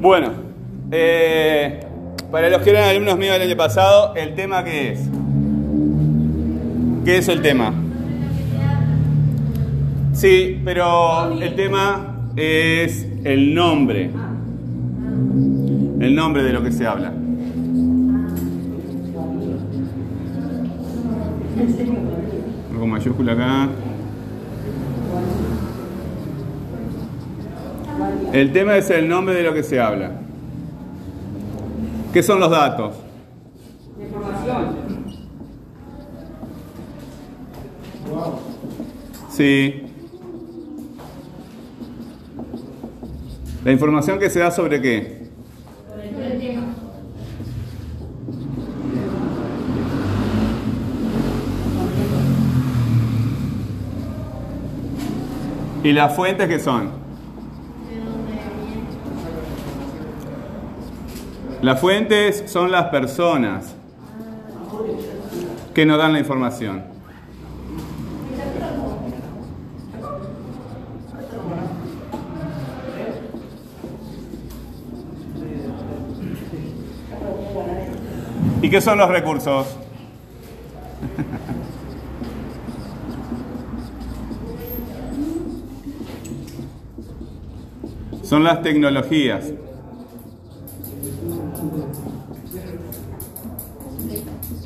Bueno, eh, para los que eran alumnos míos del año pasado, ¿el tema qué es? ¿Qué es el tema? Sí, pero el tema es el nombre. El nombre de lo que se habla. Con mayúscula acá. El tema es el nombre de lo que se habla. ¿Qué son los datos? Información. Sí. La información que se da sobre qué? ¿Y las fuentes qué son? Las fuentes son las personas que nos dan la información. ¿Y qué son los recursos? Son las tecnologías. Por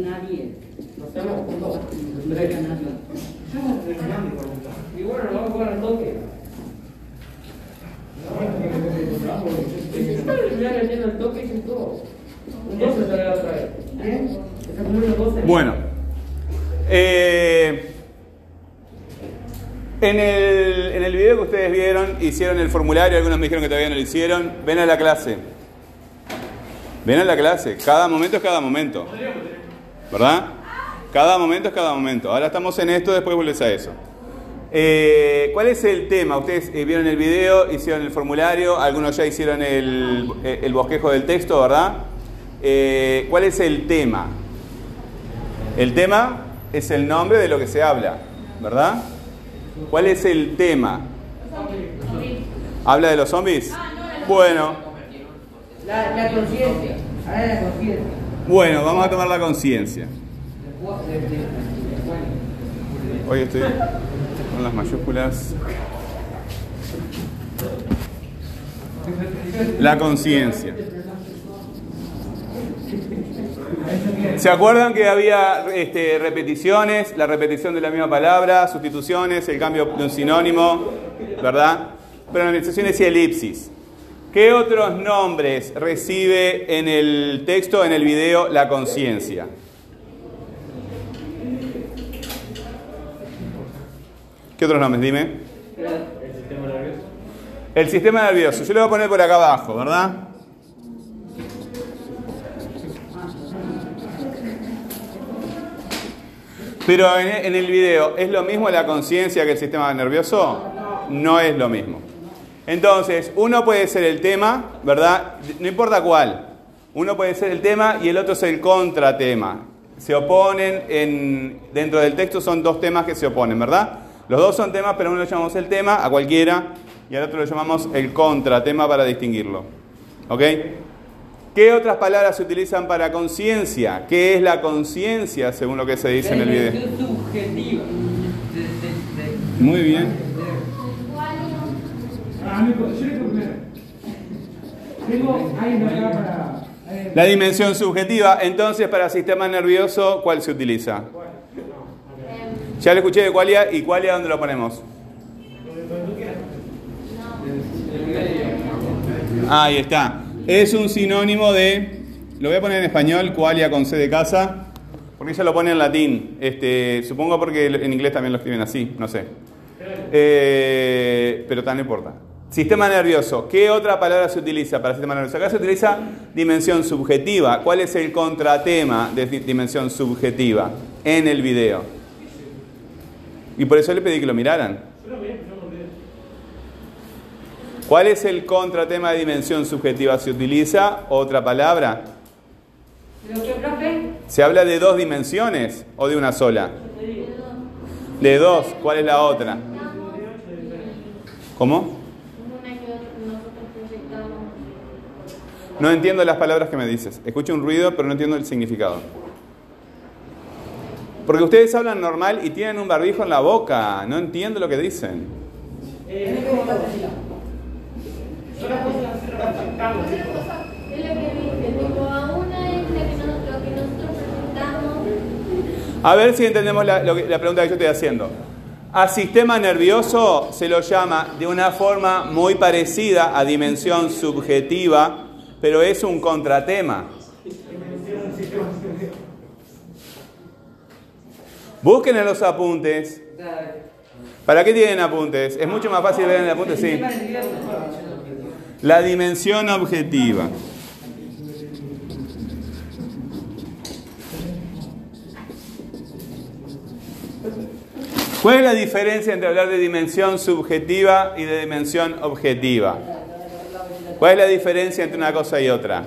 Nadie. Nos hacemos juntos. No era nadie. Y bueno, vamos a jugar al toque. Ya le tiene el toque y todo. Un 12 se le va a traer. Está como unos 12. Bueno, eh, en, el, en el video que ustedes vieron, hicieron el formulario, algunos me dijeron que todavía no lo hicieron. Ven a la clase. Ven a la clase. Cada momento es cada momento. ¿Verdad? Cada momento es cada momento. Ahora estamos en esto, después vuelves a eso. Eh, ¿Cuál es el tema? Ustedes eh, vieron el video, hicieron el formulario, algunos ya hicieron el, eh, el bosquejo del texto, ¿verdad? Eh, ¿Cuál es el tema? El tema es el nombre de lo que se habla, ¿verdad? ¿Cuál es el tema? ¿Habla de los zombies? Bueno, La, la conciencia. Ahora la conciencia. Bueno, vamos a tomar la conciencia. Hoy estoy con las mayúsculas. La conciencia. ¿Se acuerdan que había este, repeticiones, la repetición de la misma palabra, sustituciones, el cambio de un sinónimo, ¿verdad? Pronunciaciones y elipsis. ¿Qué otros nombres recibe en el texto, en el video, la conciencia? ¿Qué otros nombres? Dime. El sistema nervioso. Yo lo voy a poner por acá abajo, ¿verdad? Pero en el video, ¿es lo mismo la conciencia que el sistema nervioso? No es lo mismo. Entonces, uno puede ser el tema, ¿verdad? No importa cuál. Uno puede ser el tema y el otro es el contratema. Se oponen en, dentro del texto, son dos temas que se oponen, ¿verdad? Los dos son temas, pero uno lo llamamos el tema, a cualquiera, y al otro lo llamamos el contratema para distinguirlo. ¿Ok? ¿Qué otras palabras se utilizan para conciencia? ¿Qué es la conciencia según lo que se dice en el video? subjetiva. Muy bien. Ah, Nico, yo digo primero. Tengo ahí una acá para. eh, La dimensión subjetiva, entonces para sistema nervioso, ¿cuál se utiliza? Ya lo escuché de cualia y cualia, ¿dónde lo ponemos? Ahí está. Es un sinónimo de, lo voy a poner en español, cualia con C de casa, porque ella lo pone en latín. Este, supongo porque en inglés también lo escriben así, no sé. Eh, pero tan importa. Sistema nervioso. ¿Qué otra palabra se utiliza para sistema nervioso? Acá se utiliza dimensión subjetiva. ¿Cuál es el contratema de di- dimensión subjetiva en el video? Y por eso le pedí que lo miraran. ¿Cuál es el contratema de dimensión subjetiva? ¿Se utiliza otra palabra? ¿Se habla de dos dimensiones o de una sola? De dos. ¿Cuál es la otra? ¿Cómo? Una que otra que nosotros proyectamos. No entiendo las palabras que me dices. Escucho un ruido, pero no entiendo el significado. Porque ustedes hablan normal y tienen un barbijo en la boca. No entiendo lo que dicen. A ver si entendemos la, lo que- la pregunta que yo estoy haciendo. A sistema nervioso se lo llama de una forma muy parecida a dimensión subjetiva, pero es un contratema. Busquen en los apuntes. ¿Para qué tienen apuntes? Es mucho más fácil ver en el apunte, sí. La dimensión objetiva. ¿Cuál es la diferencia entre hablar de dimensión subjetiva y de dimensión objetiva? ¿Cuál es la diferencia entre una cosa y otra?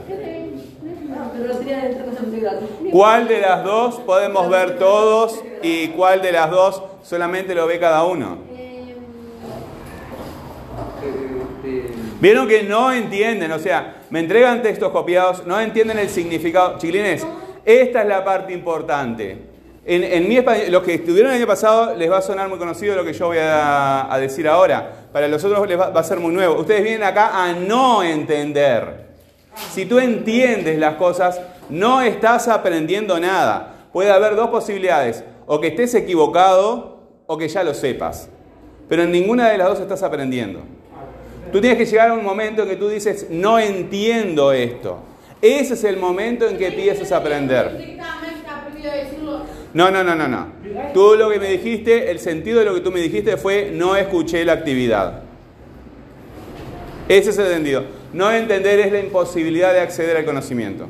¿Cuál de las dos podemos ver todos y cuál de las dos solamente lo ve cada uno? Vieron que no entienden, o sea, me entregan textos copiados, no entienden el significado. Chiquilines, esta es la parte importante. En, mi español, los que estuvieron el año pasado les va a sonar muy conocido lo que yo voy a, a decir ahora. Para los otros les va, va a ser muy nuevo. Ustedes vienen acá a no entender. Si tú entiendes las cosas, no estás aprendiendo nada. Puede haber dos posibilidades, o que estés equivocado o que ya lo sepas. Pero en ninguna de las dos estás aprendiendo. Tú tienes que llegar a un momento en que tú dices, no entiendo esto. Ese es el momento en que empiezas a aprender. No, no, no, no, no. Tú lo que me dijiste, el sentido de lo que tú me dijiste fue, no escuché la actividad. Ese es el sentido. No entender es la imposibilidad de acceder al conocimiento.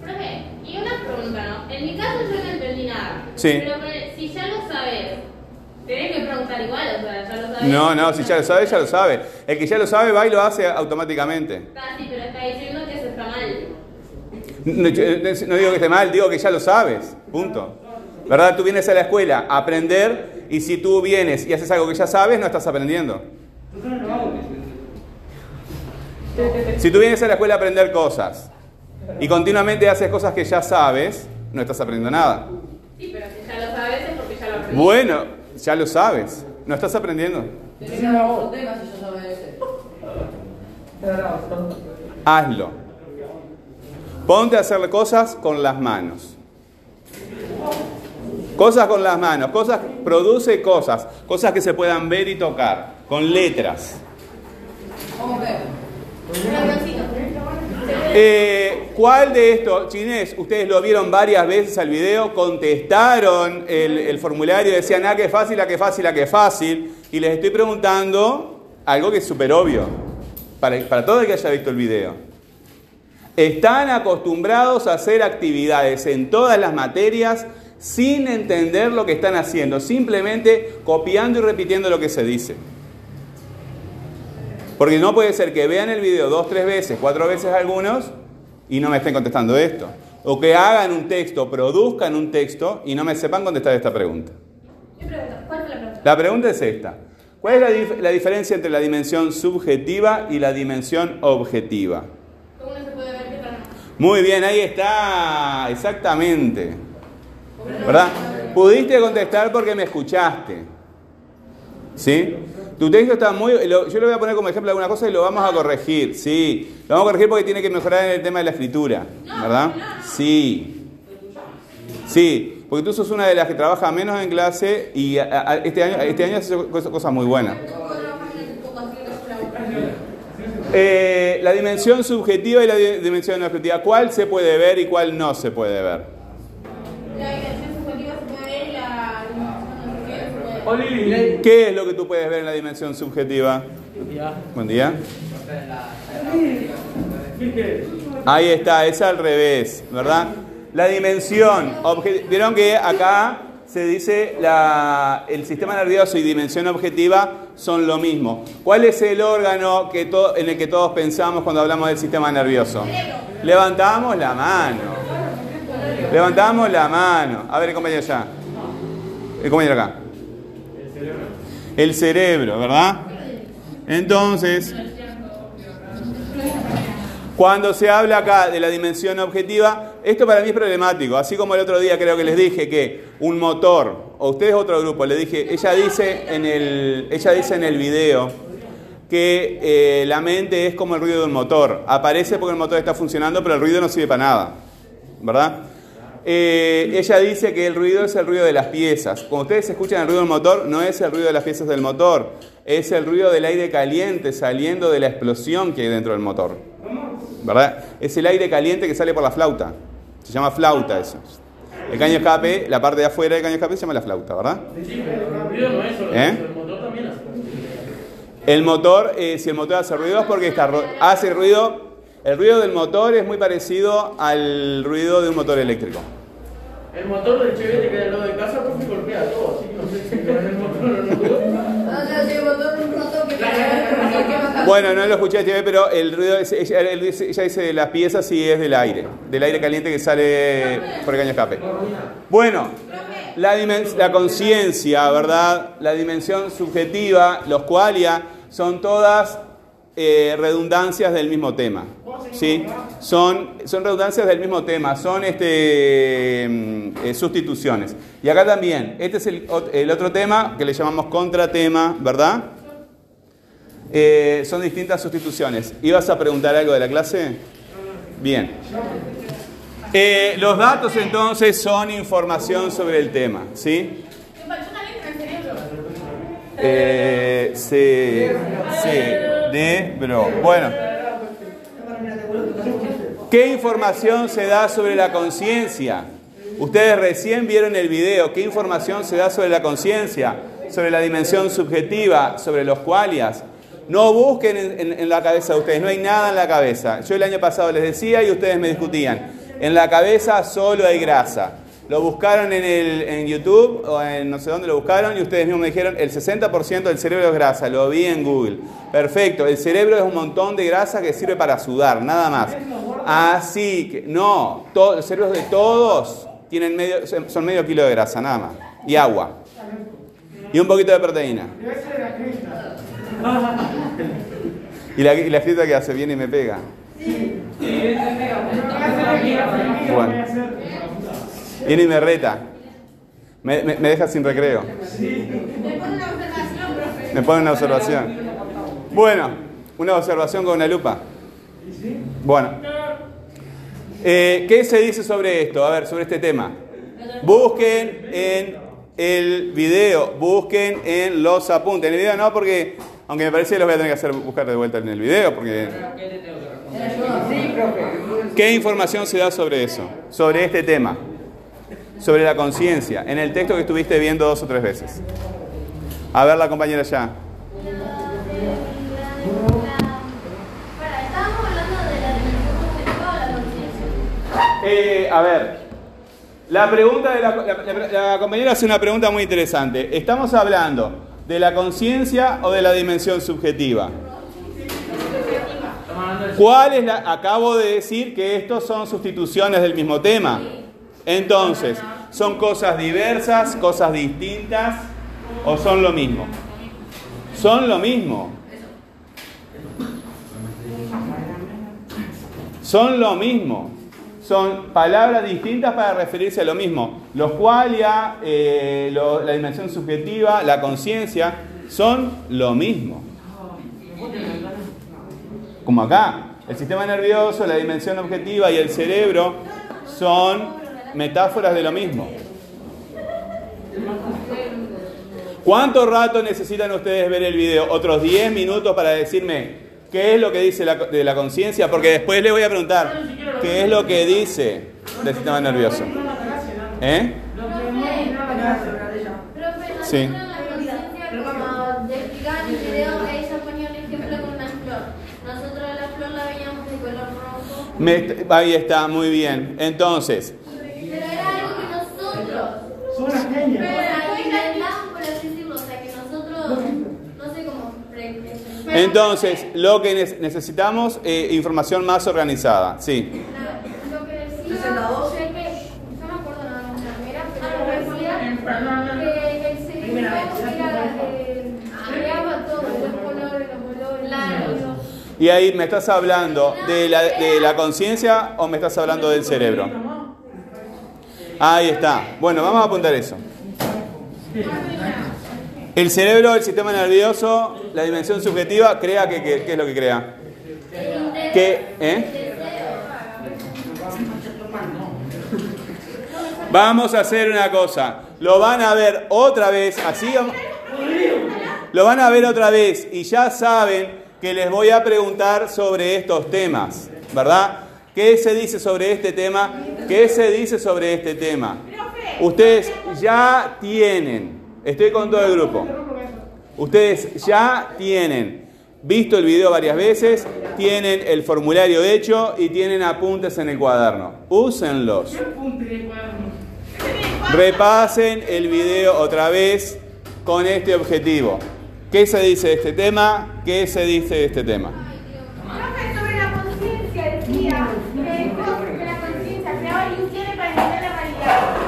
Profe, y una pregunta, ¿no? En mi caso yo no entendí nada. Sí. Pero ponele, si ya lo sabes, tenés que preguntar igual, o sea, ya lo sabes. No, no, si ya lo sabe, ya lo sabe. El que ya lo sabe va y lo hace automáticamente. Está así, pero está diciendo que eso está mal. No, eh, no digo que esté mal, digo que ya lo sabes. Punto. ¿Verdad? Tú vienes a la escuela a aprender y si tú vienes y haces algo que ya sabes, no estás aprendiendo. Si tú vienes a la escuela a aprender cosas y continuamente haces cosas que ya sabes, no estás aprendiendo nada. Sí, pero si ya lo sabes es porque ya lo aprendí. Bueno, ya lo sabes, no estás aprendiendo. Hazlo. Ponte a hacer cosas con las manos. Cosas con las manos, cosas, produce cosas, cosas que se puedan ver y tocar, con letras. Eh, ¿Cuál de estos, chinés, ustedes lo vieron varias veces al video, contestaron el, el formulario, decían, ah, que fácil, ah, que fácil, ah, que fácil, y les estoy preguntando algo que es súper obvio, para, para todo el que haya visto el video. Están acostumbrados a hacer actividades en todas las materias sin entender lo que están haciendo, simplemente copiando y repitiendo lo que se dice. Porque no puede ser que vean el video dos, tres veces, cuatro veces algunos y no me estén contestando esto. O que hagan un texto, produzcan un texto y no me sepan contestar esta pregunta. ¿Qué pregunta? ¿Cuál fue la pregunta? La pregunta es esta. ¿Cuál es la, dif- la diferencia entre la dimensión subjetiva y la dimensión objetiva? ¿Cómo no se puede ver qué tal? Muy bien, ahí está, exactamente. ¿Verdad? Pudiste contestar porque me escuchaste. ¿Sí? Tu texto está muy... yo le voy a poner como ejemplo alguna cosa y lo vamos a corregir. Sí. Lo vamos a corregir porque tiene que mejorar en el tema de la escritura. ¿Verdad? Sí. Sí. Porque tú sos una de las que trabaja menos en clase y este año, este año haces cosas muy buenas. Eh, la dimensión subjetiva y la di- dimensión objetiva. ¿Cuál se puede ver y cuál no se puede ver? La dimensión subjetiva se puede ver y la dimensión objetiva se puede ver. Oli. ¿Qué es lo que tú puedes ver en la dimensión subjetiva? Buen día. ¿Qué Ahí está, es al revés, ¿verdad? La dimensión, vieron que acá se dice la, el sistema nervioso y dimensión objetiva son lo mismo. ¿Cuál es el órgano que to- en el que todos pensamos cuando hablamos del sistema nervioso? Levantamos la mano. Levantamos la mano. A ver, el compañero allá. El compañero acá. El cerebro, ¿verdad? Entonces, cuando se habla acá de la dimensión objetiva, esto para mí es problemático. Así como el otro día creo que les dije que un motor, o ustedes otro grupo, le dije, ella dice en el, ella dice en el video que eh, la mente es como el ruido de un motor. Aparece porque el motor está funcionando, pero el ruido no sirve para nada. ¿Verdad? Eh, ella dice que el ruido es el ruido de las piezas. Cuando ustedes escuchan el ruido del motor, no es el ruido de las piezas del motor, es el ruido del aire caliente saliendo de la explosión que hay dentro del motor. ¿Verdad? Es el aire caliente que sale por la flauta. Se llama flauta eso. El caño escape, la parte de afuera del caño escape se llama la flauta, ¿verdad? Sí, pero el ruido no es solo ¿Eh? el motor también hace. El motor, eh, si el motor hace ruido es porque está, hace ruido. El ruido del motor es muy parecido al ruido de un motor eléctrico. El motor del Chevette que queda al lado de casa, pues me golpea todo, así que no sé si es el motor o no. Te Bueno, no lo escuché TV, pero el ruido, es- ella, dice- ella dice de las piezas y es del aire, del aire caliente que sale por el caño escape. Bueno, la, dimen- la conciencia, ¿verdad? La dimensión subjetiva, los qualia, son todas eh, redundancias del mismo tema. ¿sí? Son, son redundancias del mismo tema, son este, mm, eh, sustituciones. Y acá también, este es el, ot- el otro tema que le llamamos contratema, ¿verdad? Eh, son distintas sustituciones. ¿Ibas a preguntar algo de la clase? Bien. Los datos entonces son información sobre el tema, ¿sí? Me faltó una letra en el cerebro. Eh, se, cerebro. Bueno. ¿Qué información se da sobre la conciencia? Ustedes recién vieron el video. ¿Qué información se da sobre la conciencia? Sobre la dimensión subjetiva, sobre los qualias. No busquen en, en- en la cabeza de ustedes, no hay nada en la cabeza. Yo el año pasado les decía y ustedes me discutían. En la cabeza solo hay grasa. Lo buscaron en, el, en YouTube o en no sé dónde lo buscaron y ustedes mismos me dijeron el 60% del cerebro es grasa. Lo vi en Google. Perfecto. El cerebro es un montón de grasa que sirve para sudar, nada más. Así que, no, to- los cerebros de todos tienen medio, son medio kilo de grasa, nada más. Y agua. Y un poquito de proteína. Y la, y la escrita que hace viene y me pega. Bueno. Viene y me reta. Me, deja sin recreo. Me pone una observación, profe. Me pone una observación. Bueno, una observación con una lupa. Bueno. Eh, ¿Qué se dice sobre esto? A ver, sobre este tema. Busquen en el video, busquen en los apuntes. En el video no, porque, aunque me parece que los voy a tener que hacer buscar de vuelta en el video, porque... ¿Qué información se da sobre eso? Sobre este tema. Sobre la conciencia. En el texto que estuviste viendo dos o tres veces. A ver la compañera ya. Eh, a ver, la pregunta de la- la compañera hace una pregunta muy interesante. ¿Estamos hablando de la conciencia o de la dimensión subjetiva? ¿Cuál es la? Acabo de decir que estos son sustituciones del mismo tema. Entonces, ¿son cosas diversas, cosas distintas o son lo mismo? Son lo mismo. Son lo mismo. Son palabras distintas para referirse a lo mismo. Los qualia, eh, la dimensión subjetiva, la conciencia, son lo mismo. Como acá, el sistema nervioso, la dimensión objetiva y el cerebro son metáforas de lo mismo. ¿Cuánto rato necesitan ustedes ver el video? ¿Otros 10 minutos para decirme qué es lo que dice la, de la conciencia? Porque después le voy a preguntar qué es lo que dice del sistema nervioso. ¿Eh? Sí. Me, ahí está, muy bien. Entonces, Pero ahí inventamos, por así decirlo. O sea, que nosotros. No sé cómo. entonces, lo que ne- necesitamos, eh, información más organizada. Sí. Lo que decía. Sé que. No me acuerdo nada más la primera, pero decía que el cerebro era. eh, creaba todo, los colores, los olores. Claro. Y ahí, ¿me estás hablando de la, de la conciencia o me estás hablando del cerebro? Ahí está. Bueno, vamos a apuntar eso. El cerebro, el sistema nervioso, la dimensión subjetiva, crea que, ¿qué es lo que crea? Que, ¿eh? Vamos a hacer una cosa. Lo van a ver otra vez, así lo van a ver otra vez y ya saben que les voy a preguntar sobre estos temas, ¿verdad? ¿Qué se dice sobre este tema? ¿Qué se dice sobre este tema? Ustedes ya tienen, estoy con todo el grupo, ustedes ya tienen visto el video varias veces, tienen el formulario hecho y tienen apuntes en el cuaderno. Úsenlos. Repasen el video otra vez con este objetivo. ¿Qué se dice de este tema? ¿Qué se dice de este tema? Profe, sobre la conciencia decía que que la conciencia creaba ilusiones para entender la realidad.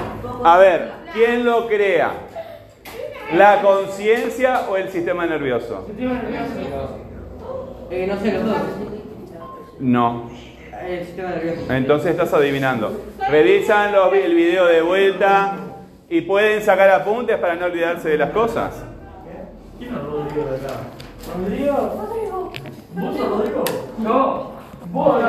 A ver, ¿quién lo crea? ¿La conciencia o el sistema nervioso? Eh, no sé, los dos. No. El sistema nervioso. Entonces estás adivinando. Revisan los- el video de vuelta y pueden sacar apuntes para no olvidarse de las cosas. ¿Quién es Rodrigo de acá? ¿Rodrigo? ¿Vos sos Rodrigo? No. Vos,